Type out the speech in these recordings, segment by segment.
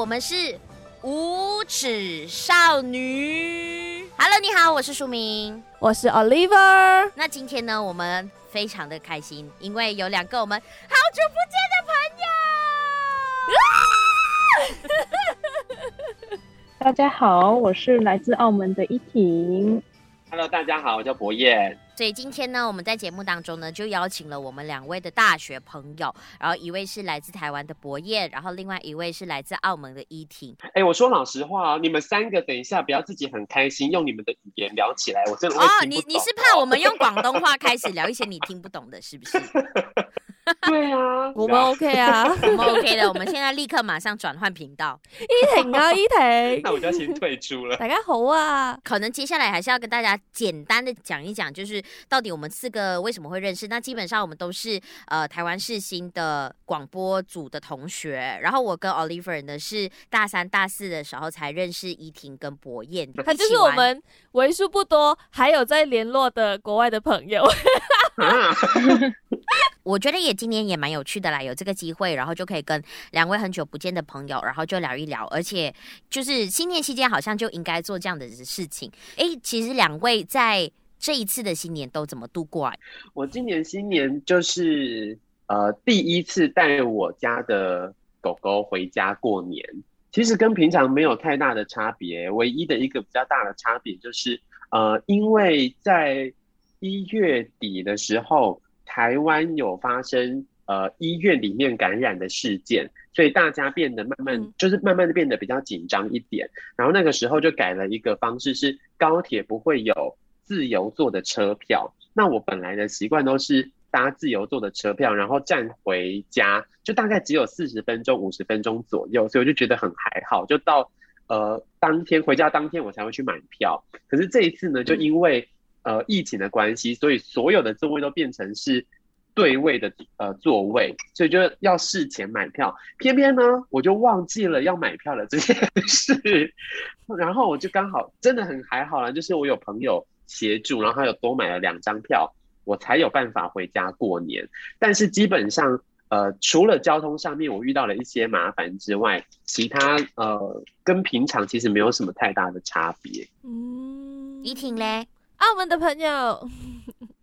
我们是无耻少女。Hello，你好，我是淑明，我是 Oliver。那今天呢，我们非常的开心，因为有两个我们好久不见的朋友。大家好，我是来自澳门的依婷。Hello，大家好，我叫博彦。所以今天呢，我们在节目当中呢，就邀请了我们两位的大学朋友，然后一位是来自台湾的博彦，然后另外一位是来自澳门的依婷。哎、欸，我说老实话，你们三个等一下不要自己很开心，用你们的语言聊起来，我真的哦。你你是怕我们用广东话开始聊一些你听不懂的，是不是？对啊，我们 OK 啊，我们 OK 的。我们现在立刻马上转换频道。依婷啊，依婷，那我就要先退出了。大家好啊，可能接下来还是要跟大家简单的讲一讲，就是到底我们四个为什么会认识。那基本上我们都是呃台湾世新的广播组的同学。然后我跟 Oliver 呢是大三、大四的时候才认识依婷跟博彦。他就是我们为数不多还有在联络的国外的朋友。我觉得也今年也蛮有趣的啦，有这个机会，然后就可以跟两位很久不见的朋友，然后就聊一聊，而且就是新年期间好像就应该做这样的事情。哎，其实两位在这一次的新年都怎么度过啊？我今年新年就是呃第一次带我家的狗狗回家过年，其实跟平常没有太大的差别，唯一的一个比较大的差别就是呃因为在一月底的时候。台湾有发生呃医院里面感染的事件，所以大家变得慢慢就是慢慢的变得比较紧张一点。然后那个时候就改了一个方式，是高铁不会有自由坐的车票。那我本来的习惯都是搭自由坐的车票，然后站回家，就大概只有四十分钟、五十分钟左右，所以我就觉得很还好。就到呃当天回家当天我才会去买票。可是这一次呢，就因为呃，疫情的关系，所以所有的座位都变成是对位的呃座位，所以就要事前买票。偏偏呢，我就忘记了要买票的这件事，然后我就刚好真的很还好啦，就是我有朋友协助，然后他有多买了两张票，我才有办法回家过年。但是基本上，呃，除了交通上面我遇到了一些麻烦之外，其他呃跟平常其实没有什么太大的差别。嗯，依婷嘞？澳门的朋友。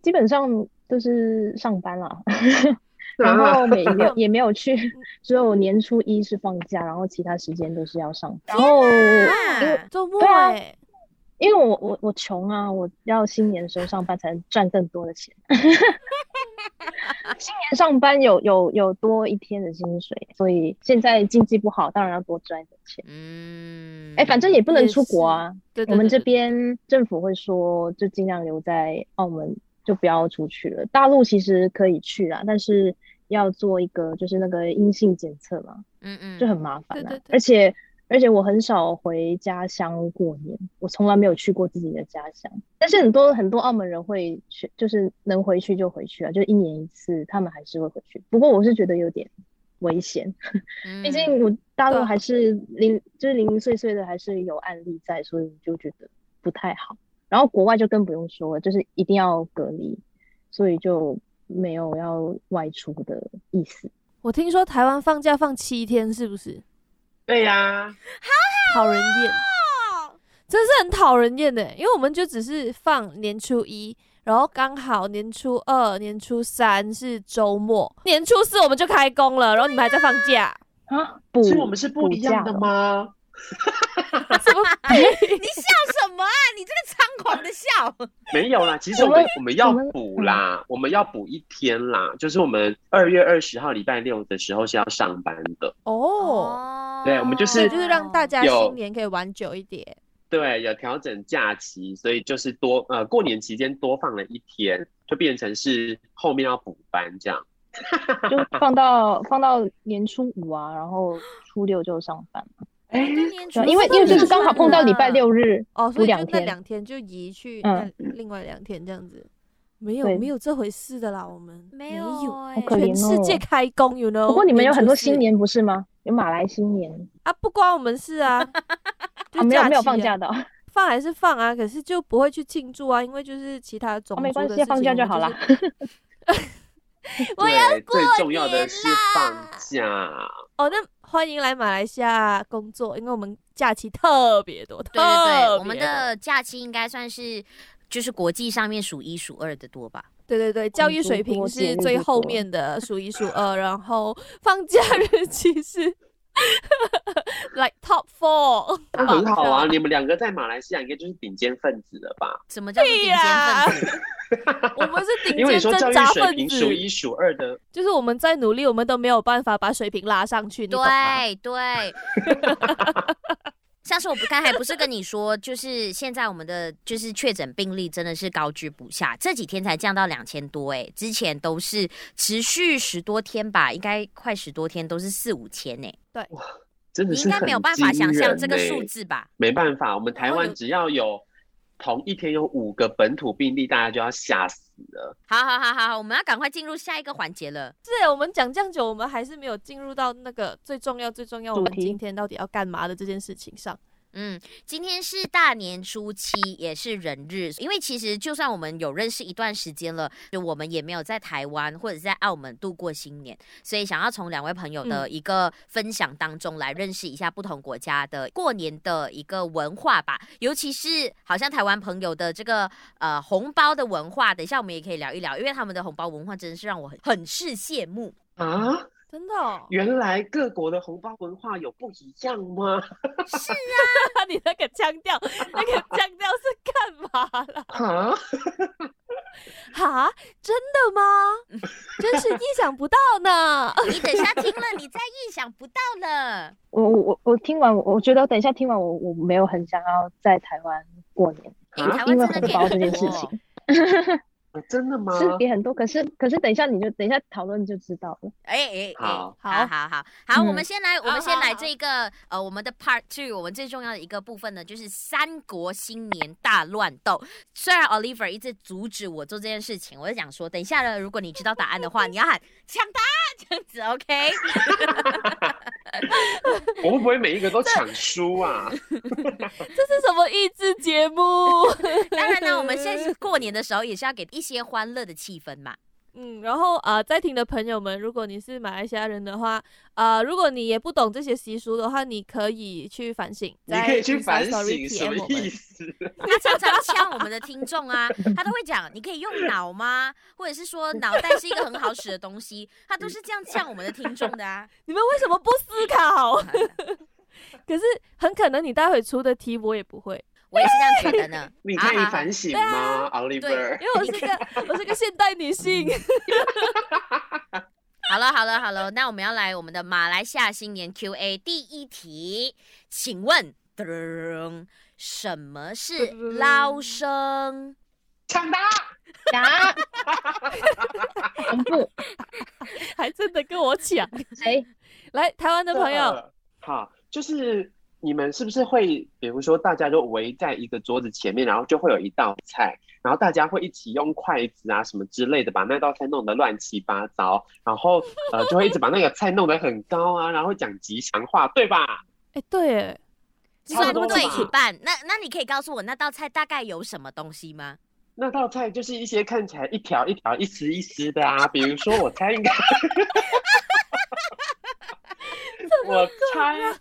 基本上都是上班了，然后没没有也没有去，只有年初一是放假，然后其他时间都是要上班。然后周末对啊，因为我我我穷啊，我要新年的时候上班才能赚更多的钱。新年上班有有有多一天的薪水，所以现在经济不好，当然要多赚一点钱。嗯，哎、欸，反正也不能出国啊。对，对，对，对，我们这边政府会说，就尽量留在澳门，就不要出去了。大陆其实可以去啦，但是要做一个就是那个阴性检测嘛。嗯嗯，就很麻烦啊。对对对，而且。而且我很少回家乡过年，我从来没有去过自己的家乡。但是很多很多澳门人会去，就是能回去就回去啊，就一年一次，他们还是会回去。不过我是觉得有点危险，毕竟我大陆还是零，就是零零碎碎的，还是有案例在，所以就觉得不太好。然后国外就更不用说了，就是一定要隔离，所以就没有要外出的意思。我听说台湾放假放七天，是不是？对呀、啊，好讨人厌，真是很讨人厌的。因为我们就只是放年初一，然后刚好年初二、年初三是周末，年初四我们就开工了，然后你们还在放假啊？不，是我们是不一样的吗？什么？你笑什么啊？你这个猖狂的笑！没有啦，其实我们我们要补啦，我们要补一天啦，就是我们二月二十号礼拜六的时候是要上班的哦。对，我们就是就是让大家新年可以玩久一点。对，有调整假期，所以就是多呃过年期间多放了一天，就变成是后面要补班这样，就放到放到年初五啊，然后初六就上班。哎、欸，因为因为就是刚好碰到礼拜六日哦，所以就那两天就移去那另外两天这样子，没有没有这回事的啦，我们没有，全世界开工，you know。不过你们有很多新年不是吗？有马来新年啊，不关我们事啊，啊没有没有放假的，放还是放啊，可是就不会去庆祝啊，因为就是其他种族的事情，没关系，放假就好了。我要过年最重要的是放假。哦，那欢迎来马来西亚工作，因为我们假期特别多，对对对，我们的假期应该算是就是国际上面数一数二的多吧。对对对，教育水平是最后面的数一数二，然后放假日期是 like top four，很好啊。你们两个在马来西亚应该就是顶尖分子了吧？什么叫顶尖分子？我们是顶尖挣扎分子，数一数二的，就是我们在努力，我们都没有办法把水平拉上去。对对。像是我不刚才不是跟你说，就是现在我们的就是确诊病例真的是高居不下，这几天才降到两千多哎，之前都是持续十多天吧，应该快十多天都是四五千哎。对，哇，真的是你应该没有办法想象这个数字吧？没办法，我们台湾只要有同一天有五个本土病例，大家就要吓死了。好好好好，我们要赶快进入下一个环节了。是，我们讲这样久，我们还是没有进入到那个最重要、最重要，我们今天到底要干嘛的这件事情上。嗯，今天是大年初七，也是人日。因为其实就算我们有认识一段时间了，就我们也没有在台湾或者在澳门度过新年，所以想要从两位朋友的一个分享当中来认识一下不同国家的过年的一个文化吧。尤其是好像台湾朋友的这个呃红包的文化，等一下我们也可以聊一聊，因为他们的红包文化真的是让我很很是羡慕啊。真的、哦，原来各国的红包文化有不一样吗？是啊，你那个腔调，那个腔调是干嘛了？啊？哈？真的吗？真是意想不到呢！你等一下听了，你再意想不到了。我我我听完，我觉得我等一下听完我，我我没有很想要在台湾过年，啊、因为红包这件事情。真的吗？是也很多，可是可是等一下你就等一下讨论就知道了。哎哎，好，好，好，好，好，好，我们先来，我们先来这个呃，我们的 Part Two，我们最重要的一个部分呢，就是三国新年大乱斗。虽然 Oliver 一直阻止我做这件事情，我就想说，等一下呢，如果你知道答案的话，你要喊抢答 这样子，OK？我会不会每一个都抢输啊？这是什么益智节目？当然呢，我们现在是过年的时候，也是要给一些欢乐的气氛嘛。嗯，然后啊、呃，在听的朋友们，如果你是马来西亚人的话，啊、呃，如果你也不懂这些习俗的话，你可以去反省。你可以去反省什么意思？他常常呛我们的听众啊，他都会讲，你可以用 脑吗？或者是说脑袋是一个很好使的东西，他都是这样呛我们的听众的啊。你们为什么不思考？可是很可能你待会出的题我也不会。我也是这样觉得呢。你可以反省吗，Oliver？因为我是个 我是个现代女性。好了好了好了，那我们要来我们的马来西亚新年 Q&A 第一题，请问，什么是捞生？抢答答，公布，还真的跟我抢？谁？来，台湾的朋友，好，就是。你们是不是会，比如说大家就围在一个桌子前面，然后就会有一道菜，然后大家会一起用筷子啊什么之类的把那道菜弄得乱七八糟，然后呃就会一直把那个菜弄得很高啊，然后讲吉祥话，对吧？哎、欸，对，算对一半。那那你可以告诉我那道菜大概有什么东西吗？那道菜就是一些看起来一条一条、一丝一丝的啊，比如说我猜应该，我猜。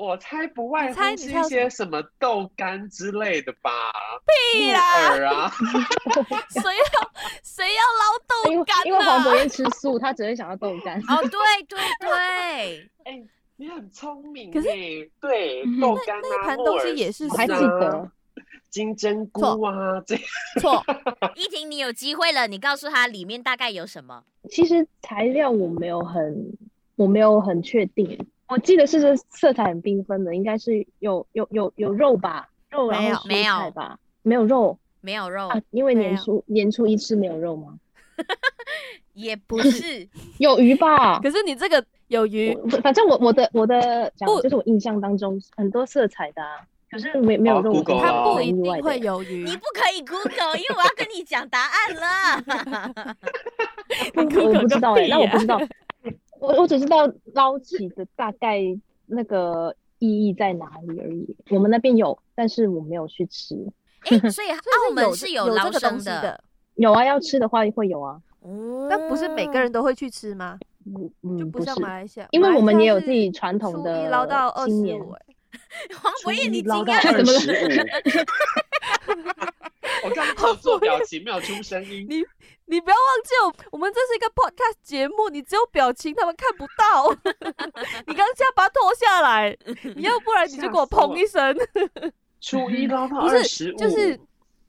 我猜不外乎是一些什么豆干之类的吧？屁啦！谁啊、要谁要捞豆干？因为黄伯彦吃素，他只会想要豆干。哦，对对对，哎、欸，你很聪明。可是对豆干啊，那盘东西也是还记得金针菇啊，这错。依婷，你有机会了，你告诉他里面大概有什么？其实材料我没有很，我没有很确定。我记得是色彩很缤纷的，应该是有有有有肉吧？肉然后蔬菜吧？没有肉，没有肉啊？因为年初年初一吃没有肉吗？也不是，有鱼吧？可是你这个有鱼，反正我我的我的讲就是我印象当中很多色彩的，可是没没有肉，它不一定会有鱼。你不可以 Google，因为我要跟你讲答案了。我不知道哎，那我不知道。我我只知道捞起的大概那个意义在哪里而已。我们那边有，但是我没有去吃。哎、欸，所以 澳门是有捞生的，有啊，要吃的话会有啊。哦，但不是每个人都会去吃吗？嗯，就不像马来西亚，因为我们也有自己传统的捞到二十五。黄柏彦，你惊讶什么？我刚刚 做表情，没有出声音。你你不要忘记哦，我们这是一个 podcast 节目，你只有表情，他们看不到。你刚才把它脱下来，你要不然你就给我砰一声。初一捞到二十五，就是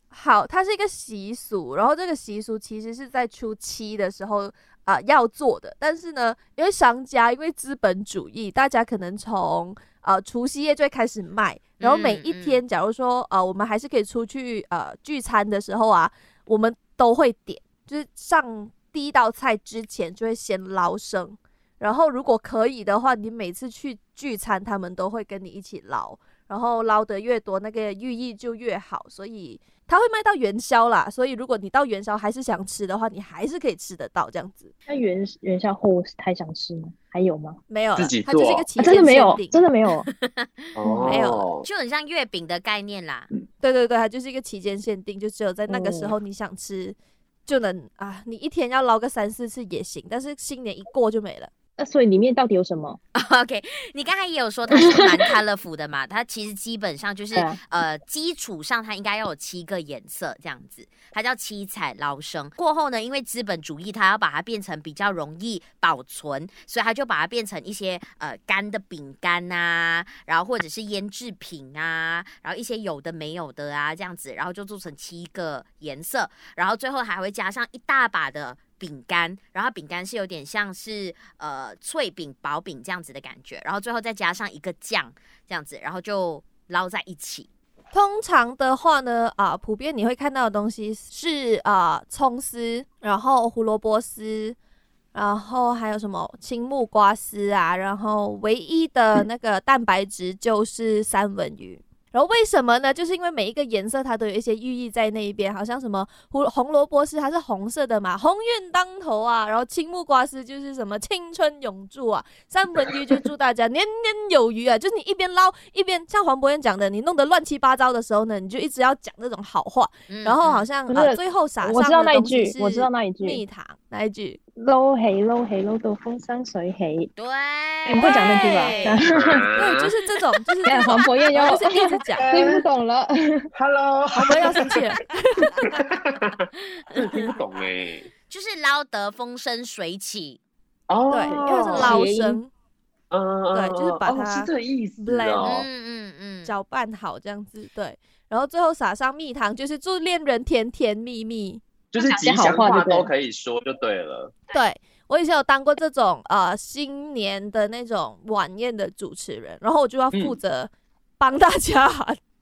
好，它是一个习俗，然后这个习俗其实是在初七的时候啊、呃、要做的，但是呢，因为商家因为资本主义，大家可能从呃除夕夜就会开始卖，然后每一天，假如说呃我们还是可以出去呃聚餐的时候啊，我们都会点，就是上第一道菜之前就会先捞生，然后如果可以的话，你每次去聚餐，他们都会跟你一起捞。然后捞得越多，那个寓意就越好，所以它会卖到元宵啦。所以如果你到元宵还是想吃的话，你还是可以吃得到这样子。那元元宵后还想吃吗？还有吗？没有了，自己它就是一个期间限定，真的没有，真的没有，没有，就很像月饼的概念啦。对对对，它就是一个期间限定，就只有在那个时候你想吃，嗯、就能啊，你一天要捞个三四次也行，但是新年一过就没了。那所以里面到底有什么？OK，你刚才也有说它是蛮 colorful 的嘛，它其实基本上就是呃基础上它应该要有七个颜色这样子，它叫七彩捞生。过后呢，因为资本主义它要把它变成比较容易保存，所以它就把它变成一些呃干的饼干啊，然后或者是腌制品啊，然后一些有的没有的啊这样子，然后就做成七个颜色，然后最后还会加上一大把的。饼干，然后饼干是有点像是呃脆饼、薄饼这样子的感觉，然后最后再加上一个酱这样子，然后就捞在一起。通常的话呢，啊、普遍你会看到的东西是啊、葱丝，然后胡萝卜丝，然后还有什么青木瓜丝啊，然后唯一的那个蛋白质就是三文鱼。然后为什么呢？就是因为每一个颜色它都有一些寓意在那一边，好像什么胡红萝卜丝它是红色的嘛，鸿运当头啊。然后青木瓜丝就是什么青春永驻啊，三文鱼就祝大家年年有余啊。就是你一边捞一边像黄博彦讲的，你弄得乱七八糟的时候呢，你就一直要讲那种好话，嗯、然后好像啊、呃、最后撒上的东西是蜜糖，我知道那一句，我知道那一句，蜜糖那一句。捞起捞起捞到风生水起，对，你不会讲那句吧？对，就是这种，就是这黄柏彦要就是一直讲，听不懂了。Hello，黄柏彦要生气了，听不懂哎，就是捞得风生水起。哦，对，因为是捞生，嗯，对，就是把它是这个意思嗯嗯嗯，搅拌好这样子，对，然后最后撒上蜜糖，就是祝恋人甜甜蜜蜜。就是吉祥话都可以说就对了。对，我以前有当过这种呃新年的那种晚宴的主持人，然后我就要负责帮大家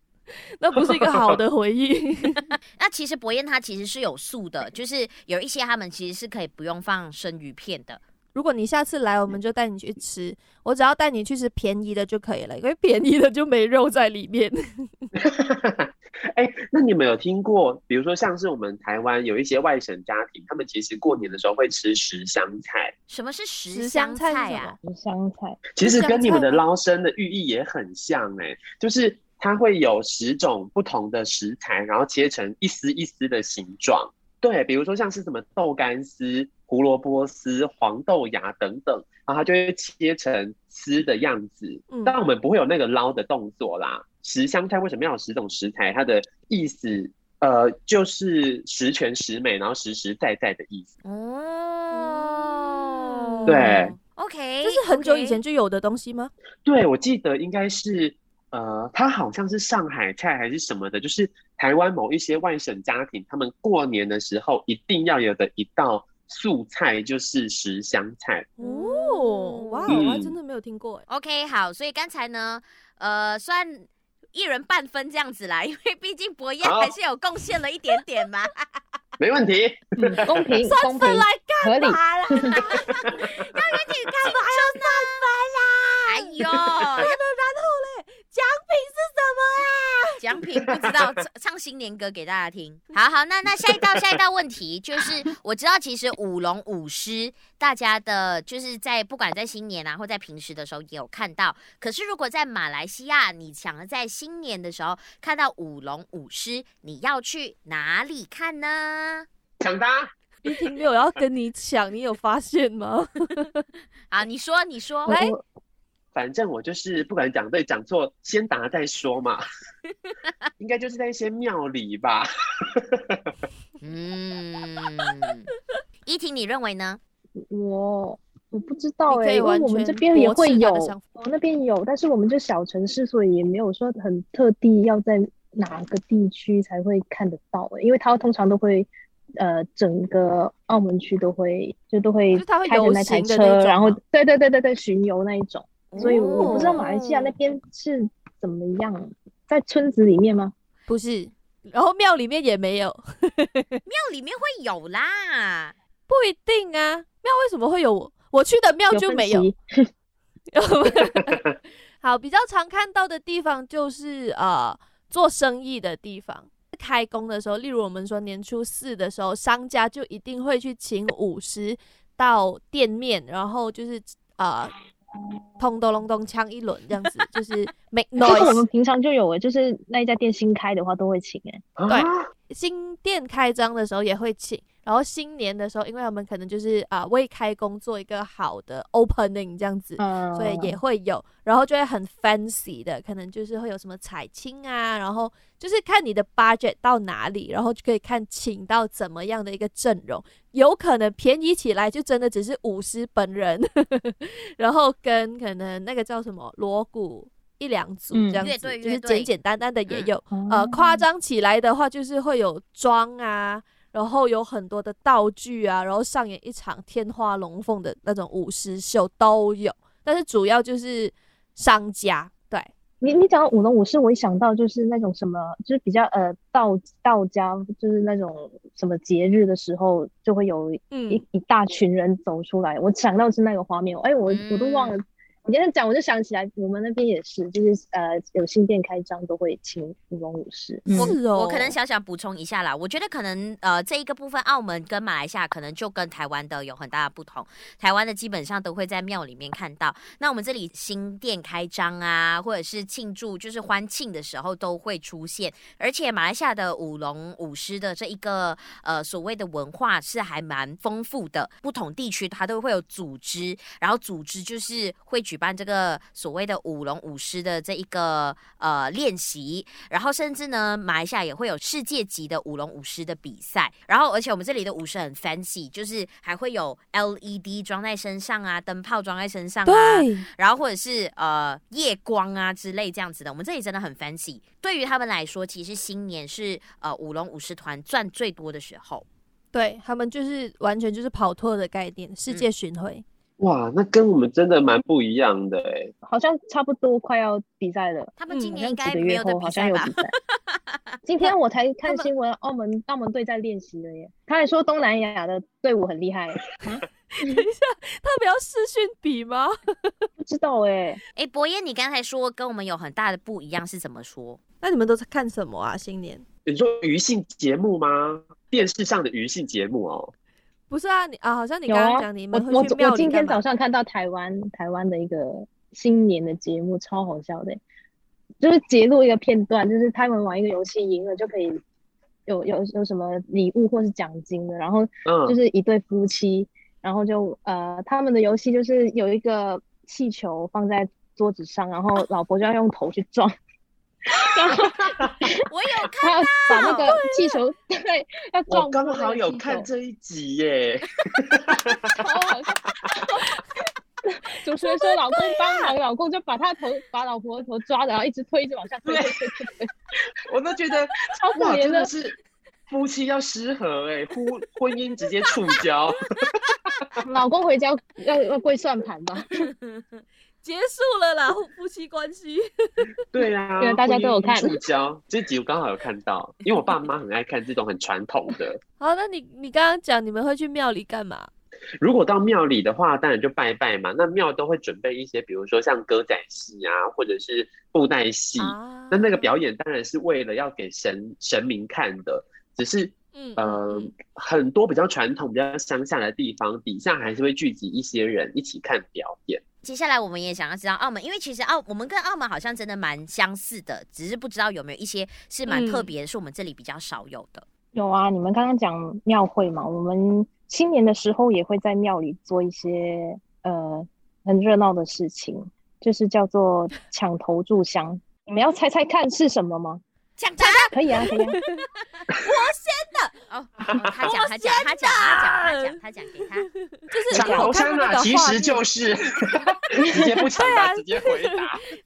那不是一个好的回忆。那其实博彦他其实是有素的，就是有一些他们其实是可以不用放生鱼片的。如果你下次来，我们就带你去吃，我只要带你去吃便宜的就可以了，因为便宜的就没肉在里面。哎、欸，那你们有听过，比如说像是我们台湾有一些外省家庭，他们其实过年的时候会吃十香菜。什么是十香菜呀？十香菜其实跟你们的捞生的寓意也很像哎、欸，就是它会有十种不同的食材，然后切成一丝一丝的形状。对，比如说像是什么豆干丝、胡萝卜丝、黄豆芽等等，然后它就会切成丝的样子。嗯，但我们不会有那个捞的动作啦。十香菜为什么要有十种食材？它的意思，呃，就是十全十美，然后实实在在的意思。哦，对，OK，这是很久以前就有的东西吗？对，我记得应该是。呃，它好像是上海菜还是什么的，就是台湾某一些外省家庭，他们过年的时候一定要有的一道素菜就是十香菜。哦，哇，我还真的没有听过。OK，好，所以刚才呢，呃，算一人半分这样子啦，因为毕竟博彦还是有贡献了一点点嘛。没问题，嗯、公平，算分来干嘛啦？要给你干嘛？还要算分啦？哎呦。奖品是什么呀？奖品不知道，唱新年歌给大家听。好好，那那下一道下一道问题就是，我知道其实舞龙舞狮，大家的就是在不管在新年啊，或在平时的时候也有看到。可是如果在马来西亚，你想要在新年的时候看到舞龙舞狮，你要去哪里看呢？抢答。一婷没有要跟你抢，你有发现吗？啊，你说，你说，来，反正我就是不管讲对讲错，先答再说嘛。应该就是在一些庙里吧。嗯，依婷，你认为呢？我我不知道哎、欸，因为我们这边也会有，我那边有，但是我们就小城市，所以也没有说很特地要在哪个地区才会看得到、欸。因为他通常都会，呃，整个澳门区都会就都会开着那台车，然后对对对对对巡游那一种。所以我不知道马来西亚那边是怎么样，在村子里面吗？不是，然后庙里面也没有，庙里面会有啦，不一定啊。庙为什么会有？我去的庙就没有。有 好，比较常看到的地方就是呃做生意的地方，开工的时候，例如我们说年初四的时候，商家就一定会去请舞狮到店面，然后就是呃。咚咚隆咚锵一轮这样子，就是 make noise。我们平常就有诶，就是那一家店新开的话都会请诶。对，新店开张的时候也会请。然后新年的时候，因为我们可能就是啊、呃、为开工做一个好的 opening 这样子，嗯、所以也会有，然后就会很 fancy 的，可能就是会有什么彩青啊，然后就是看你的 budget 到哪里，然后就可以看请到怎么样的一个阵容，有可能便宜起来就真的只是舞狮本人，然后跟可能那个叫什么锣鼓一两组这样子，嗯、就是简简单单的也有，嗯、呃夸张起来的话就是会有妆啊。然后有很多的道具啊，然后上演一场天花龙凤的那种舞狮秀都有，但是主要就是商家。对你，你讲到舞龙舞狮，我一想到就是那种什么，就是比较呃道道家，就是那种什么节日的时候，就会有一、嗯、一大群人走出来。我想到是那个画面，哎，我我都忘了。嗯你这样讲，我就想起来，我们那边也是，就是呃，有新店开张都会请舞龙舞狮。我我可能小小补充一下啦，我觉得可能呃这一个部分，澳门跟马来西亚可能就跟台湾的有很大的不同。台湾的基本上都会在庙里面看到，那我们这里新店开张啊，或者是庆祝就是欢庆的时候都会出现。而且马来西亚的舞龙舞狮的这一个呃所谓的文化是还蛮丰富的，不同地区它都会有组织，然后组织就是会举。办这个所谓的舞龙舞狮的这一个呃练习，然后甚至呢，马来西亚也会有世界级的舞龙舞狮的比赛，然后而且我们这里的舞狮很 fancy，就是还会有 LED 装在身上啊，灯泡装在身上啊，对。然后或者是呃夜光啊之类这样子的，我们这里真的很 fancy。对于他们来说，其实新年是呃舞龙舞狮团赚最多的时候，对他们就是完全就是跑脱的概念，世界巡回。嗯哇，那跟我们真的蛮不一样的哎，好像差不多快要比赛了。他们今年应该没有的比赛吧？今天我才看新闻，澳门澳门队在练习了耶。他还说东南亚的队伍很厉害。等一下，他们要试训比吗？不知道哎。哎，博彦，你刚才说跟我们有很大的不一样是怎么说？那你们都在看什么啊？新年？你说娱乐节目吗？电视上的娱乐节目哦。不是啊，你啊，好像你刚刚讲你们会去庙里干嘛？我我今天早上看到台湾台湾的一个新年的节目，超好笑的，就是截录一个片段，就是他们玩一个游戏赢了就可以有有有什么礼物或是奖金的，然后就是一对夫妻，嗯、然后就呃他们的游戏就是有一个气球放在桌子上，然后老婆就要用头去撞。我有 看到，把那个气球对，要撞。我刚好有看这一集耶，超好笑。主持人说老公帮忙，老公就把他头把老婆的头抓着，然后一直推，一直往下推。我都觉得超可怜的是夫妻要失和哎，夫婚姻直接触礁。老公回家要要跪算盘吧。结束了啦，夫妻关系。对啊，因为大家都有看。触交这集我刚好有看到，因为我爸妈很爱看这种很传统的。好，那你你刚刚讲你们会去庙里干嘛？如果到庙里的话，当然就拜拜嘛。那庙都会准备一些，比如说像歌仔戏啊，或者是布袋戏。啊、那那个表演当然是为了要给神神明看的，只是。嗯，呃，很多比较传统、比较乡下的地方，底下还是会聚集一些人一起看表演。接下来我们也想要知道澳门，因为其实澳我们跟澳门好像真的蛮相似的，只是不知道有没有一些是蛮特别的，是我们这里比较少有的。有啊，你们刚刚讲庙会嘛，我们新年的时候也会在庙里做一些呃很热闹的事情，就是叫做抢头炷香。你们要猜猜看是什么吗？抢答可以啊，可以啊。我先的 哦，他讲他讲他讲他讲他讲他讲给他，就是抢头香嘛，其实就是直接不抢他，直接回答，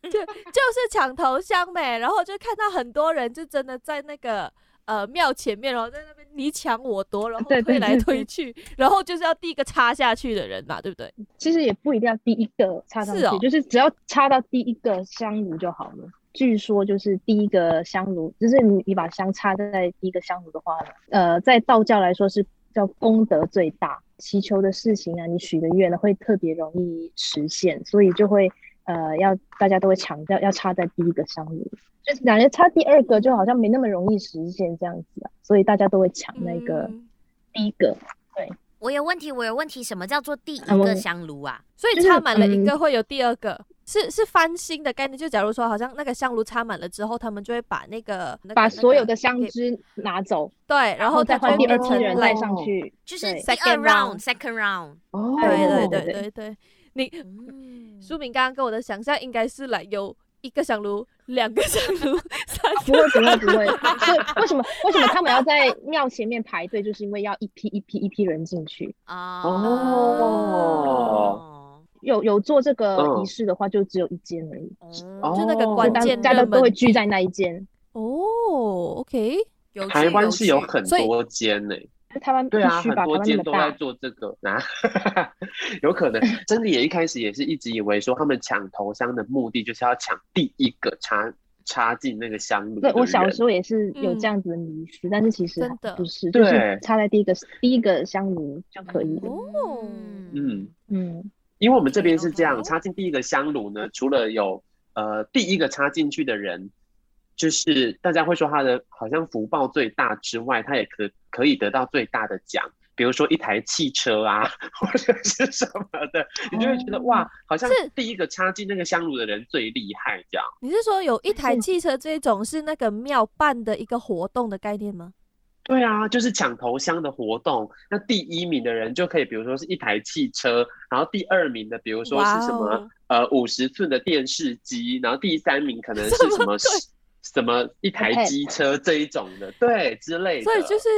就就是抢头香呗。然后就看到很多人就真的在那个。呃，庙前面，然后在那边你抢我夺，然后推来推去，对对对对，然后就是要第一个插下去的人嘛，对不对？其实也不一定要第一个插上去，哦、就是只要插到第一个香炉就好了。据说就是第一个香炉，就是你你把香插在第一个香炉的话，呃，在道教来说是叫功德最大，祈求的事情啊，你许的愿呢会特别容易实现，所以就会呃要大家都会强调要插在第一个香炉。就是感觉插第二个就好像没那么容易实现这样子啊，所以大家都会抢那个第一个。嗯、对，我有问题，我有问题，什么叫做第一个香炉啊？所以插满了一个会有第二个，就是嗯、是是翻新的概念。就假如说，好像那个香炉插满了之后，他们就会把那个、那个、把所有的香枝拿走，对，然后再换第二层人带上去，就是第二 round，second round。哦，对对对对对，你 书明刚刚跟我的想象应该是来有。一个香炉，两个香炉，三个不会不会不会。所以为什么为什么他们要在庙前面排队？就是因为要一批一批一批人进去啊。哦，有有做这个仪式的话，就只有一间而已。哦，就那个关键，大家都会聚在那一间。哦，OK，台湾是有很多间呢。台湾对啊，很多间都在做这个啊，有可能真的也一开始也是一直以为说他们抢头香的目的就是要抢第一个插插进那个香炉。对，我小时候也是有这样子的迷思，但是其实不是，就是插在第一个第一个香炉就可以了。哦，嗯嗯，因为我们这边是这样，插进第一个香炉呢，除了有呃第一个插进去的人。就是大家会说他的好像福报最大之外，他也可可以得到最大的奖，比如说一台汽车啊，或者是什么的，你就会觉得哇，好像是第一个插进那个香炉的人最厉害这样。你是说有一台汽车这种是那个庙办的一个活动的概念吗？对啊，就是抢头香的活动。那第一名的人就可以，比如说是一台汽车，然后第二名的，比如说是什么、wow、呃五十寸的电视机，然后第三名可能是什么？什么一台机车这一种的，对之类的，所以就是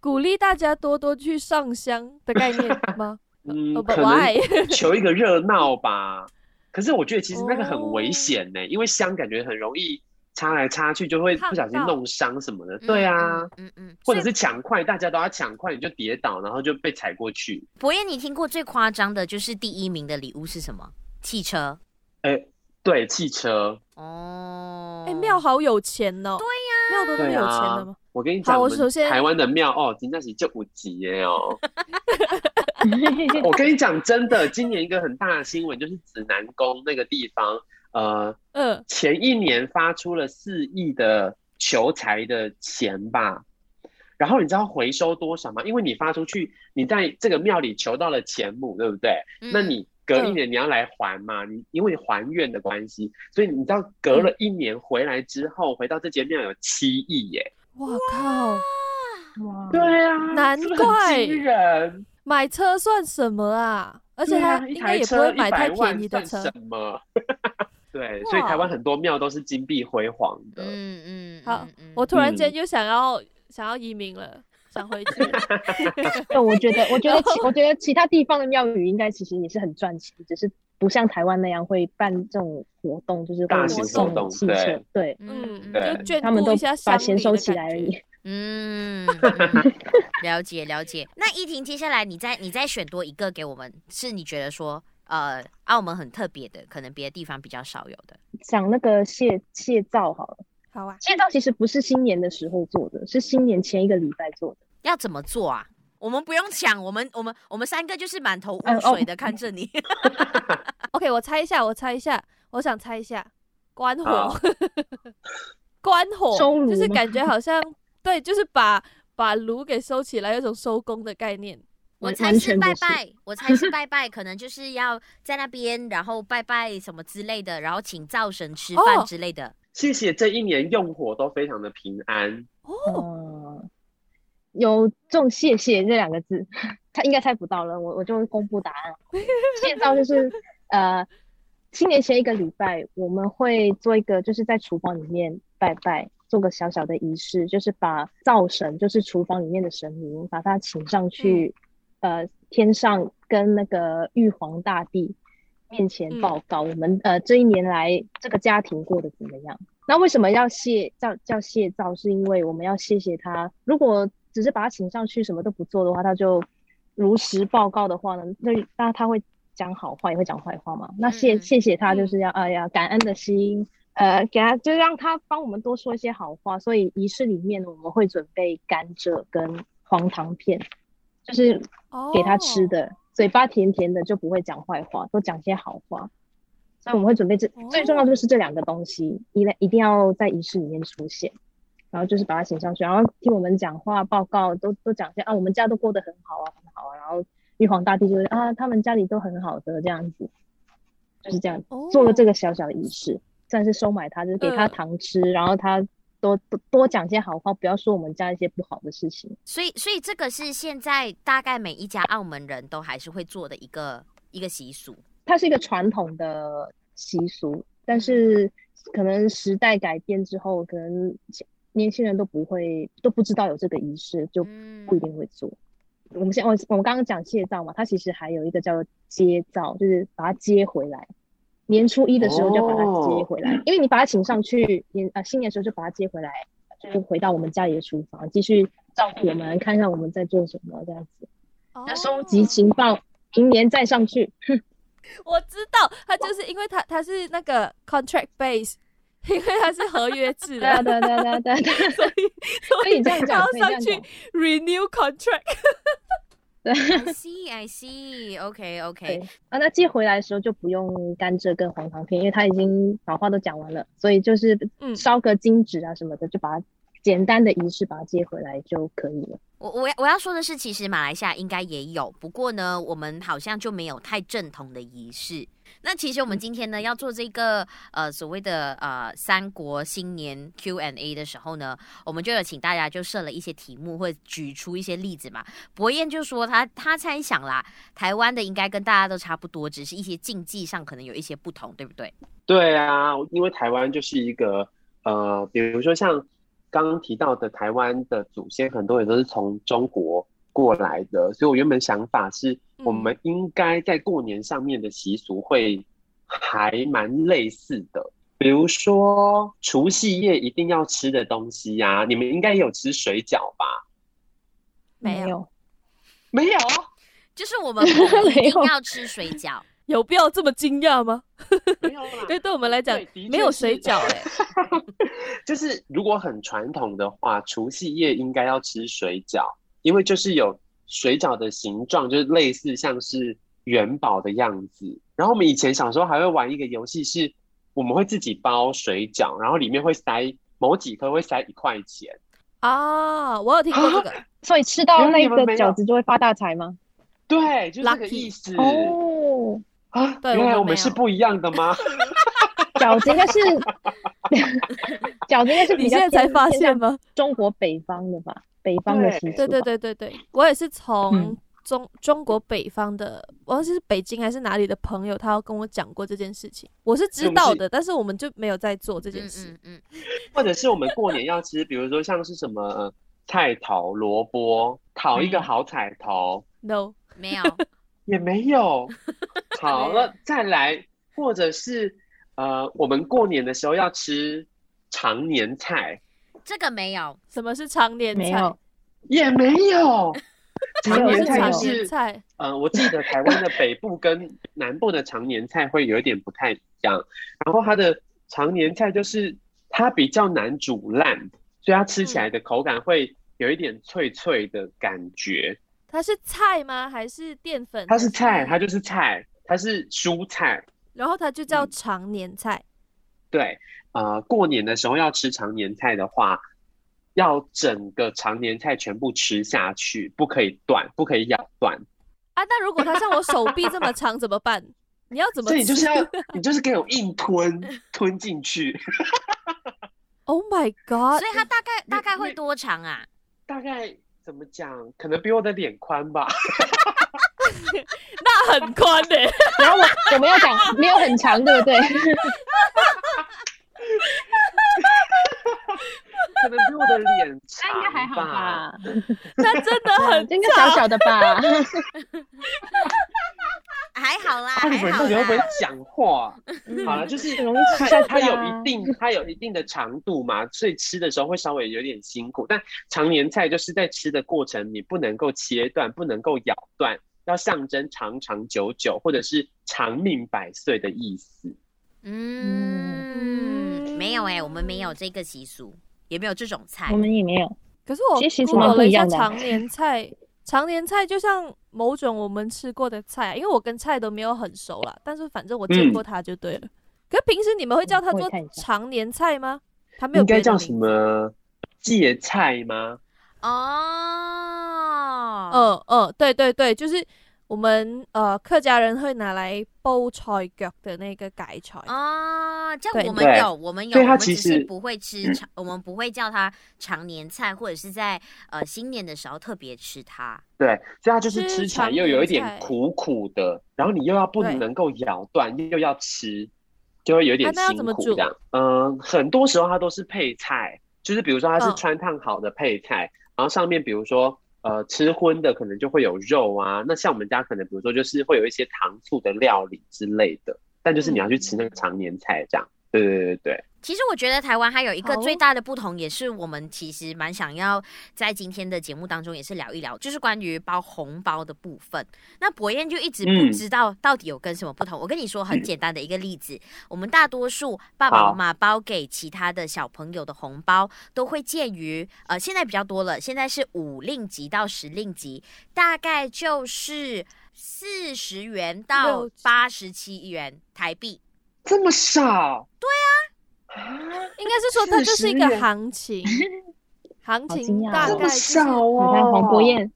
鼓励大家多多去上香的概念吗？嗯，可能求一个热闹吧。可是我觉得其实那个很危险呢、欸，因为香感觉很容易插来插去，就会不小心弄伤什么的。对啊，嗯嗯，或者是抢快，大家都要抢快，你就跌倒，然后就被踩过去。博彦，你听过最夸张的就是第一名的礼物是什么？汽车？哎、欸，对，汽车。哦，哎，庙好有钱哦！对呀，庙都是有钱的吗？我跟你讲，我首先台湾的庙哦，真的是就五级耶哦。我跟你讲，真的，今年一个很大的新闻就是指南宫那个地方，呃，嗯，前一年发出了四亿的求财的钱吧，然后你知道回收多少吗？因为你发出去，你在这个庙里求到了钱母，对不对？那你。隔一年你要来还嘛？你因为还愿的关系，所以你知道隔了一年回来之后，回到这间庙有七亿耶！哇靠！哇，对啊，难怪人买车算什么啊？而且他应该也不会买太便宜的车。什么？对，所以台湾很多庙都是金碧辉煌的。嗯嗯，好，我突然间就想要想要移民了。想回去，对，我觉得，我觉得，我觉得其他地方的庙宇应该其实也是很赚钱，只是不像台湾那样会办这种活动，就是大型活动，汽车，对，嗯，就他们都把钱收起来而已。嗯，了解了解。那依婷，接下来你再你再选多一个给我们，是你觉得说呃澳门很特别的，可能别的地方比较少有的。讲那个谢谢灶好了。好啊，谢灶其实不是新年的时候做的，是新年前一个礼拜做的。要怎么做啊？我们不用抢，我们我们我们三个就是满头雾水的看着你。嗯、OK，我猜一下，我猜一下，我想猜一下，关火，关火，就是感觉好像对，就是把把炉给收起来，有种收工的概念。我猜是拜拜，我猜是拜拜，可能就是要在那边，然后拜拜什么之类的，然后请灶神吃饭之类的。谢谢，这一年用火都非常的平安哦。有中“谢谢”这两个字，他应该猜不到了。我我就公布答案。谢灶就是呃，新年前一个礼拜，我们会做一个，就是在厨房里面拜拜，做个小小的仪式，就是把灶神，就是厨房里面的神明，把他请上去，嗯、呃，天上跟那个玉皇大帝面前报告，我们、嗯、呃这一年来这个家庭过得怎么样。那为什么要谢叫叫谢灶？是因为我们要谢谢他。如果只是把他请上去，什么都不做的话，他就如实报告的话呢？那那他会讲好话，也会讲坏话嘛？那谢谢谢他，就是要哎呀感恩的心，呃，给他就让他帮我们多说一些好话。所以仪式里面我们会准备甘蔗跟黄糖片，就是给他吃的，嘴巴甜甜的就不会讲坏话，多讲些好话。所以我们会准备这、oh. 最重要就是这两个东西，一一定要在仪式里面出现，然后就是把它请上去，然后听我们讲话报告，都都讲一下啊，我们家都过得很好啊，很好啊。然后玉皇大帝就是啊，他们家里都很好的这样子，就是这样、oh. 做了这个小小的仪式，算是收买他，就是给他糖吃，uh. 然后他多多多讲些好话，不要说我们家一些不好的事情。所以，所以这个是现在大概每一家澳门人都还是会做的一个一个习俗。它是一个传统的习俗，但是可能时代改变之后，可能年轻人都不会都不知道有这个仪式，就不一定会做。嗯、我们现我我们刚刚讲谢灶嘛，它其实还有一个叫做接灶，就是把它接回来。年初一的时候就把他接回来，哦、因为你把他请上去，年啊新年的时候就把他接回来，就回到我们家里的厨房，继续照顾我们，看看我们在做什么这样子。那收集情报，明年再上去。我知道，他就是因为他他是那个 contract base，因为他是合约制的，对对对对对对，所以所以这样讲，然后上去 renew contract。对，I see I see，OK OK。啊，那寄回来的时候就不用甘蔗跟黄糖片，因为他已经把话都讲完了，所以就是烧个金纸啊什么的，就把它简单的仪式把它接回来就可以了。我我我要说的是，其实马来西亚应该也有，不过呢，我们好像就没有太正统的仪式。那其实我们今天呢要做这个呃所谓的呃三国新年 Q&A 的时候呢，我们就有请大家就设了一些题目，或者举出一些例子嘛。博彦就说他他猜想啦，台湾的应该跟大家都差不多，只是一些禁忌上可能有一些不同，对不对？对啊，因为台湾就是一个呃，比如说像。刚刚提到的台湾的祖先，很多也都是从中国过来的，所以我原本想法是，我们应该在过年上面的习俗会还蛮类似的，比如说除夕夜一定要吃的东西呀、啊，你们应该有吃水饺吧？没有，没有，就是我们不 一定要吃水饺。有必要这么惊讶吗？没有啦，对，对我们来讲没有水饺哎。就是如果很传统的话，除夕夜应该要吃水饺，因为就是有水饺的形状，就是类似像是元宝的样子。然后我们以前小时候还会玩一个游戏，是我们会自己包水饺，然后里面会塞某几颗会塞一块钱啊。我有听过这个，所以吃到那个饺子就会发大财吗？对，就是这个意思哦。啊，对，原来我们是不一样的吗？饺子应该是 饺子应该是你现在才发现吗？中国北方的吧，北方的习俗。对对对对对，我也是从中中国北方的，我忘记是北京还是哪里的朋友，他要跟我讲过这件事情，我是知道的，但是我们就没有在做这件事。嗯，或者是我们过年要吃，比如说像是什么菜头、萝卜，讨一个好彩头。No，没有。也没有，好了，再来，或者是呃，我们过年的时候要吃常年菜，这个没有。什么是常年菜？也没有。常年菜是菜。呃，我记得台湾的北部跟南部的常年菜会有一点不太一样，然后它的常年菜就是它比较难煮烂，所以它吃起来的口感会有一点脆脆的感觉。它是菜吗？还是淀粉？它是菜，它就是菜，它是蔬菜。然后它就叫常年菜。嗯、对，呃，过年的时候要吃长年菜的话，要整个长年菜全部吃下去，不可以断，不可以咬断。啊，那如果它像我手臂这么长怎么办？你要怎么吃？所以你就是要，你就是给我硬吞，吞进去。Oh my god！所以它大概大概会多长啊？大概。怎么讲？可能比我的脸宽吧。那很宽的、欸。然后我我们要讲没有很长，对不对？可能比我的脸长，应该还好吧？那真的很应该小小的吧？还好啦，你们到底会不会讲话？好了，就是它它有一定它有一定的长度嘛，所以吃的时候会稍微有点辛苦。但常年菜就是在吃的过程，你不能够切断，不能够咬断，要象征长长久久或者是长命百岁的意思。嗯，没有哎、欸，我们没有这个习俗。也没有这种菜，我们也没有。可是我做了一下常年菜，常年菜就像某种我们吃过的菜，因为我跟菜都没有很熟啦，但是反正我见过它就对了。嗯、可是平时你们会叫它做常年菜吗？它没有，应该叫什么芥菜吗？哦，嗯嗯，对对对，就是。我们呃客家人会拿来煲菜脚的那个改菜啊，这样我们有，我们有，我们只是不会吃常，我们不会叫它常年菜，或者是在呃新年的时候特别吃它。对，所以它就是吃起来又有一点苦苦的，然后你又要不能够咬断，又要吃，就会有点辛苦这样。嗯、呃，很多时候它都是配菜，就是比如说它是汆烫好的配菜，嗯、然后上面比如说。呃，吃荤的可能就会有肉啊，那像我们家可能比如说就是会有一些糖醋的料理之类的，但就是你要去吃那个常年菜这样。嗯、对对对对。其实我觉得台湾还有一个最大的不同，也是我们其实蛮想要在今天的节目当中也是聊一聊，就是关于包红包的部分。那博彦就一直不知道到底有跟什么不同。嗯、我跟你说很简单的一个例子，嗯、我们大多数爸爸妈妈包给其他的小朋友的红包都会介于呃，现在比较多了，现在是五令吉到十令吉，大概就是四十元到八十七元台币，这么少？对啊。应该是说它就是一个行情，行情 大概是你看黄博彦，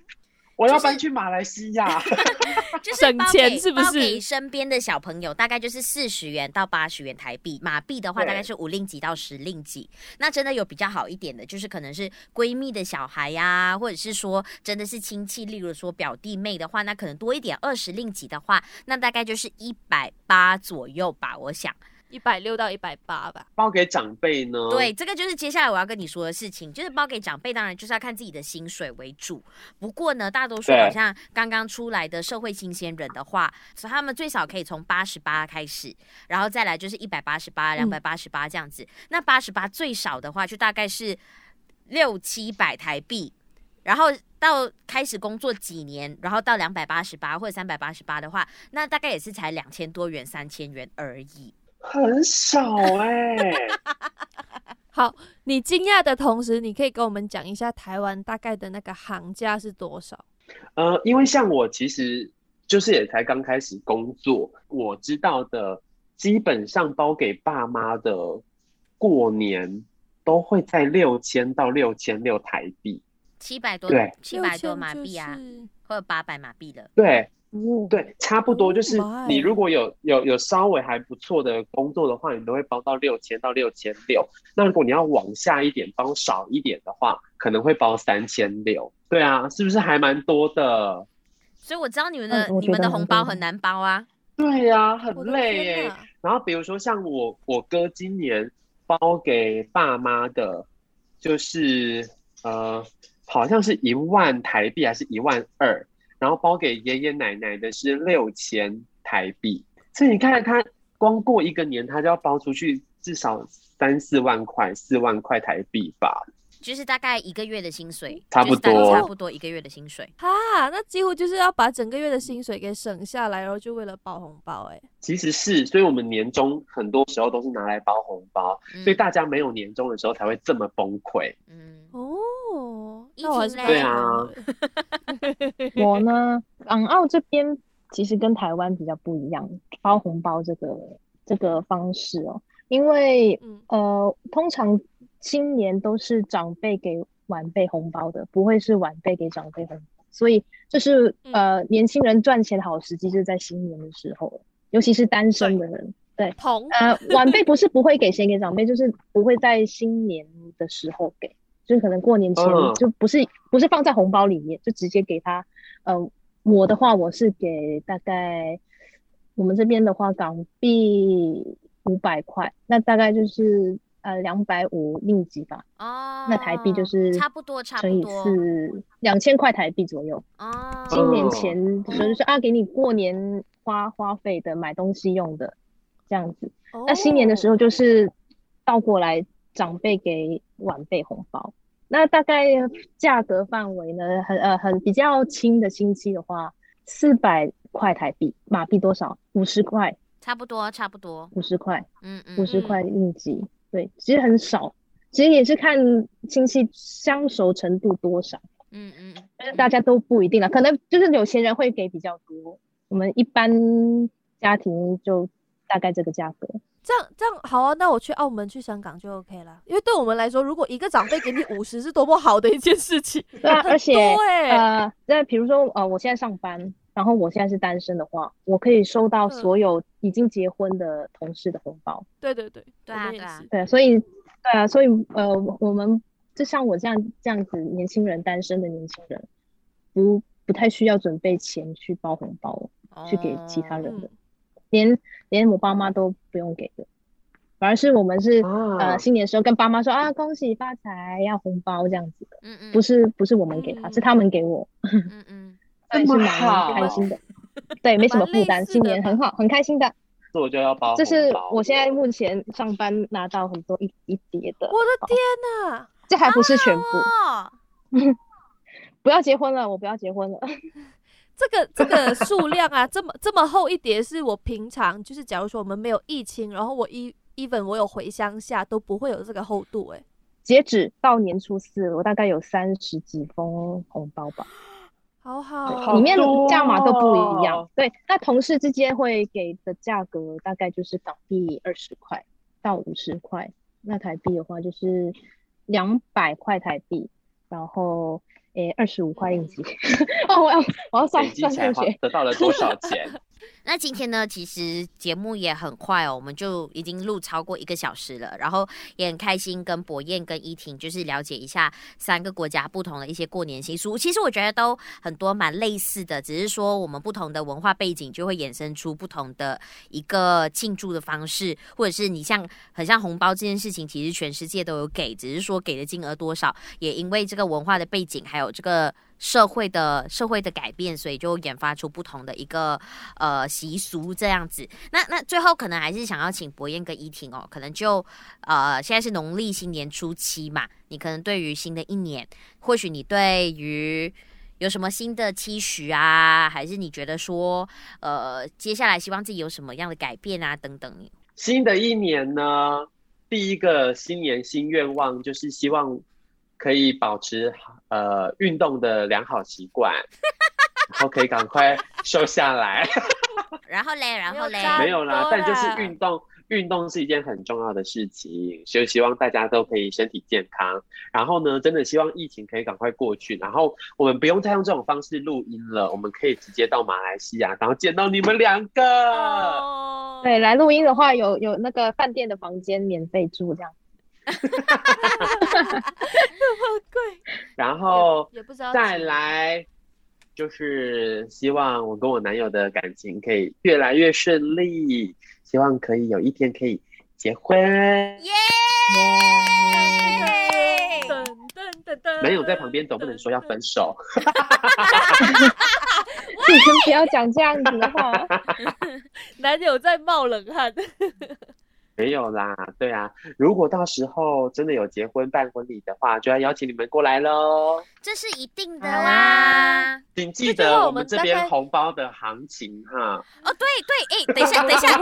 我要搬去马来西亚，就是省钱是不是？包给身边的小朋友大概就是四十元到八十元台币，马币的话大概是五令吉到十令吉。那真的有比较好一点的，就是可能是闺蜜的小孩呀，或者是说真的是亲戚，例如说表弟妹的话，那可能多一点二十令吉的话，那大概就是一百八左右吧，我想。一百六到一百八吧。包给长辈呢？对，这个就是接下来我要跟你说的事情，就是包给长辈，当然就是要看自己的薪水为主。不过呢，大多数好像刚刚出来的社会新鲜人的话，所以他们最少可以从八十八开始，然后再来就是一百八十八、两百八十八这样子。嗯、那八十八最少的话，就大概是六七百台币，然后到开始工作几年，然后到两百八十八或者三百八十八的话，那大概也是才两千多元、三千元而已。很少哎、欸，好，你惊讶的同时，你可以跟我们讲一下台湾大概的那个行价是多少？呃，因为像我其实就是也才刚开始工作，我知道的基本上包给爸妈的过年都会在六千到六千六台币，七百多，对，七百多马币啊，或者八百马币的，对。对，差不多就是你如果有有有稍微还不错的工作的话，你都会包到六千到六千六。那如果你要往下一点包少一点的话，可能会包三千六。对啊，是不是还蛮多的？所以我知道你们的、嗯、你们的红包很难包啊。对呀、啊，很累耶。然后比如说像我我哥今年包给爸妈的，就是呃好像是一万台币还是一万二。然后包给爷爷奶奶的是六千台币，所以你看他光过一个年，他就要包出去至少三四万块，四万块台币吧，就是大概一个月的薪水，差不多，差不多一个月的薪水。啊，那几乎就是要把整个月的薪水给省下来，然后就为了包红包、欸，哎，其实是，所以我们年终很多时候都是拿来包红包，嗯、所以大家没有年终的时候才会这么崩溃，嗯，哦。那我是对啊，我呢，港澳这边其实跟台湾比较不一样，包红包这个这个方式哦，因为呃，通常新年都是长辈给晚辈红包的，不会是晚辈给长辈红包，所以就是呃，年轻人赚钱的好时机就是在新年的时候，尤其是单身的人，对，对呃，晚辈不是不会给钱给长辈，就是不会在新年的时候给。就是可能过年前就不是、哦、不是放在红包里面，就直接给他。呃，我的话我是给大概我们这边的话港币五百块，那大概就是呃两百五令吉吧。哦，那台币就是差不多，差不多乘以四两千块台币左右。哦，新年前就是啊，给你过年花花费的买东西用的这样子。哦、那新年的时候就是倒过来。长辈给晚辈红包，那大概价格范围呢？很呃很比较亲的亲戚的话，四百块台币，马币多少？五十块，差不多差不多五十块，嗯嗯，五十块应急，对，其实很少，其实也是看亲戚相熟程度多少，嗯嗯，但是大家都不一定了，可能就是有钱人会给比较多，我们一般家庭就大概这个价格。这样这样好啊，那我去澳门去香港就 OK 了。因为对我们来说，如果一个长辈给你五十，是多么好的一件事情。对啊，而且呃，那比如说呃，我现在上班，然后我现在是单身的话，我可以收到所有已经结婚的同事的红包。对对对，对啊对啊，对，所以对啊，所以呃，我们就像我这样这样子年轻人，单身的年轻人，不不太需要准备钱去包红包，去给其他人的。嗯连连我爸妈都不用给的，反而是我们是、哦、呃新年的时候跟爸妈说啊，恭喜发财要红包这样子的，嗯嗯，不是不是我们给他，嗯、是他们给我，嗯嗯，所以是蛮开心的 对，没什么负担，新年很好，很开心的。这我就要包，这是我现在目前上班拿到很多一一叠的，我的天哪，这还不是全部，啊、不要结婚了，我不要结婚了。这个这个数量啊，这么这么厚一叠，是我平常就是，假如说我们没有疫情，然后我一 even 我有回乡下，都不会有这个厚度哎。截止到年初四，我大概有三十几封红包吧，好好，里面价码都不一样。对，那同事之间会给的价格大概就是港币二十块到五十块，那台币的话就是两百块台币，然后。诶，二十五块应急 哦，我要我要算算数学，得到了多少钱？那今天呢，其实节目也很快哦，我们就已经录超过一个小时了，然后也很开心跟博彦跟依婷就是了解一下三个国家不同的一些过年习俗。其实我觉得都很多蛮类似的，只是说我们不同的文化背景就会衍生出不同的一个庆祝的方式，或者是你像很像红包这件事情，其实全世界都有给，只是说给的金额多少，也因为这个文化的背景还有这个。社会的社会的改变，所以就研发出不同的一个呃习俗这样子。那那最后可能还是想要请博彦跟依婷哦，可能就呃现在是农历新年初期嘛，你可能对于新的一年，或许你对于有什么新的期许啊，还是你觉得说呃接下来希望自己有什么样的改变啊等等。新的一年呢，第一个新年新愿望就是希望。可以保持呃运动的良好习惯，然后可以赶快瘦下来。然后嘞，然后嘞，没有啦，但就是运动，运动是一件很重要的事情，就希望大家都可以身体健康。然后呢，真的希望疫情可以赶快过去，然后我们不用再用这种方式录音了，我们可以直接到马来西亚，然后见到你们两个。哦、对，来录音的话，有有那个饭店的房间免费住这样。然后再来，就是希望我跟我男友的感情可以越来越顺利，希望可以有一天可以结婚。耶！男友在旁边总不能说要分手。不要讲这样子的话。男友在冒冷汗。没有啦，对啊，如果到时候真的有结婚办婚礼的话，就要邀请你们过来喽。这是一定的啦，请记得我们这边红包的行情哈。哦，对对，哎，等一下，等一下，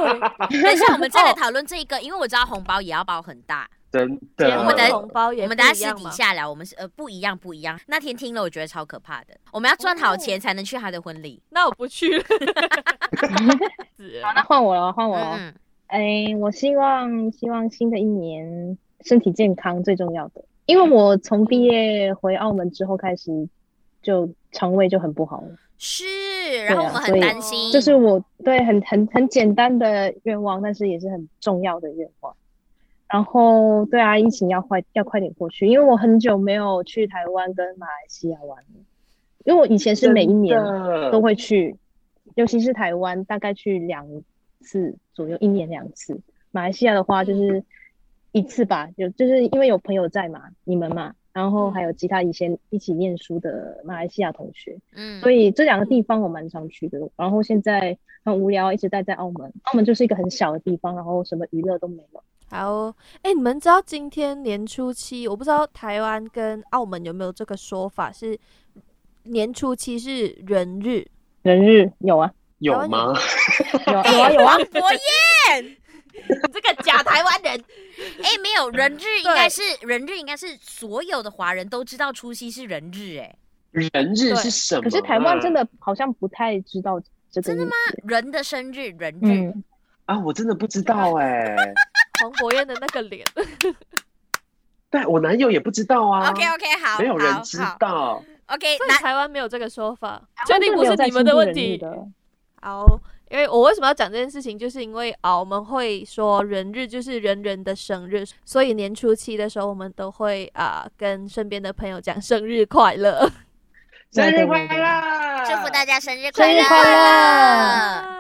等一下，我们再来讨论这一个，因为我知道红包也要包很大。真的，我们的红包也，我们等下私底下聊，我们是呃不一样，不一样。那天听了，我觉得超可怕的。我们要赚好钱才能去他的婚礼。那我不去了。好，那换我了，换我了。哎、欸，我希望希望新的一年身体健康最重要的，因为我从毕业回澳门之后开始就肠胃就很不好了。是，然后我们很担心。这是我对很很很简单的愿望，但是也是很重要的愿望。然后对啊，疫情要快要快点过去，因为我很久没有去台湾跟马来西亚玩了，因为我以前是每一年都会去，尤其是台湾，大概去两次左右，一年两次。马来西亚的话就是一次吧，有就是因为有朋友在嘛，你们嘛，然后还有其他以前一起念书的马来西亚同学，嗯，所以这两个地方我蛮常去的。然后现在很无聊，一直待在澳门，澳门就是一个很小的地方，然后什么娱乐都没有。好，哎、欸，你们知道今天年初七？我不知道台湾跟澳门有没有这个说法，是年初七是人日，人日有啊？有吗？有有啊 有啊！博彦，这个假台湾人，哎、欸，没有人日应该是人日，应该是所有的华人都知道除夕是人日、欸，哎，人日是什么？可是台湾真的好像不太知道这个。真的吗？人的生日，人日、嗯、啊，我真的不知道哎、欸。黄博彦的那个脸，对我男友也不知道啊。OK OK 好，没有人知道。OK，那台湾没有这个说法，确定不是你们的问题。好，因为我为什么要讲这件事情，就是因为啊，我们会说人日就是人人的生日，所以年初七的时候，我们都会啊跟身边的朋友讲生日快乐，生日快乐，祝福大家生日快乐。生日快乐。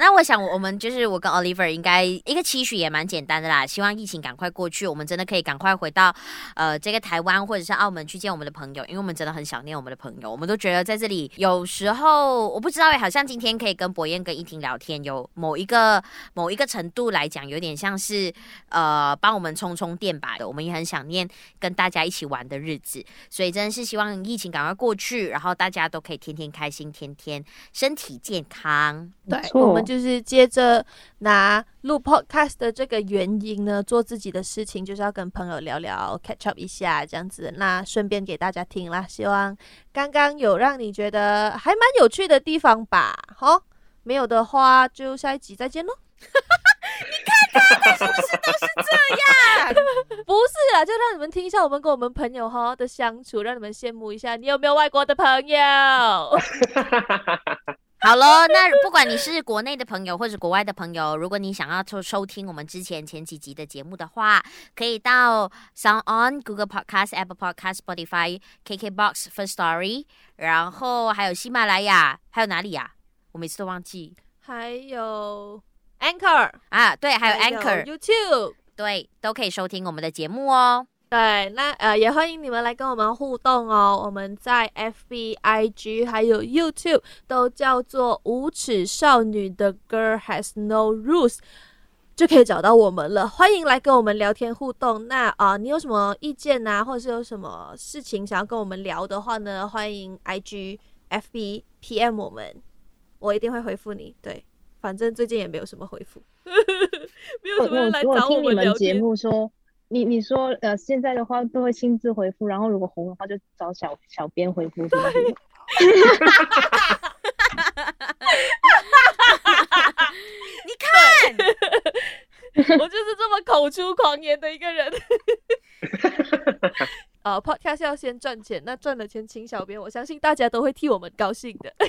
那我想，我们就是我跟 Oliver 应该一个期许也蛮简单的啦，希望疫情赶快过去，我们真的可以赶快回到呃这个台湾或者是澳门去见我们的朋友，因为我们真的很想念我们的朋友，我们都觉得在这里有时候我不知道哎，好像今天可以跟博彦跟依婷聊天，有某一个某一个程度来讲，有点像是呃帮我们充充电吧的，我们也很想念跟大家一起玩的日子，所以真的是希望疫情赶快过去，然后大家都可以天天开心，天天身体健康。对，我们。就是接着拿录 podcast 的这个原因呢，做自己的事情，就是要跟朋友聊聊，catch up 一下这样子。那顺便给大家听啦，希望刚刚有让你觉得还蛮有趣的地方吧？哈，没有的话就下一集再见喽。你看看，是不是都是这样？不是啊，就让你们听一下我们跟我们朋友好好的相处，让你们羡慕一下。你有没有外国的朋友？好喽，那不管你是国内的朋友或者国外的朋友，如果你想要收收听我们之前前几集的节目的话，可以到 Sound On、Google Podcast、Apple Podcast、Spotify、KKBox、First Story，然后还有喜马拉雅，还有哪里呀？我每次都忘记。还有 Anchor 啊，对，还有 Anchor、有 YouTube，对，都可以收听我们的节目哦。对，那呃也欢迎你们来跟我们互动哦。我们在 FB、IG 还有 YouTube 都叫做无耻少女的 Girl Has No Rules，就可以找到我们了。欢迎来跟我们聊天互动。那啊、你有什么意见呐、啊，或者是有什么事情想要跟我们聊的话呢？欢迎 IG、FB PM 我们，我一定会回复你。对，反正最近也没有什么回复，没有什么人来找我们聊天。你你你说呃，现在的话都会亲自回复，然后如果红的话就找小小编回复。对，你看，我就是这么口出狂言的一个人。呃、uh,，Podcast 要先赚钱，那赚了钱请小编，我相信大家都会替我们高兴的。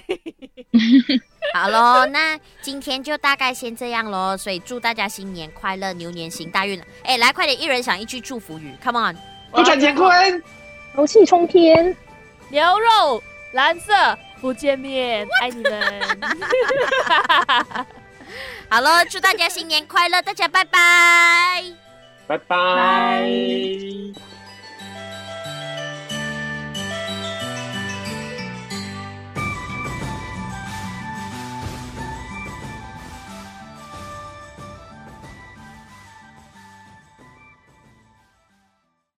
好喽，那今天就大概先这样喽，所以祝大家新年快乐，牛年行大运。哎、欸，来快点，一人想一句祝福语，Come on！扭转乾坤，牛气冲天，牛肉蓝色不见面，爱你们。好喽，祝大家新年快乐，大家拜拜，拜拜。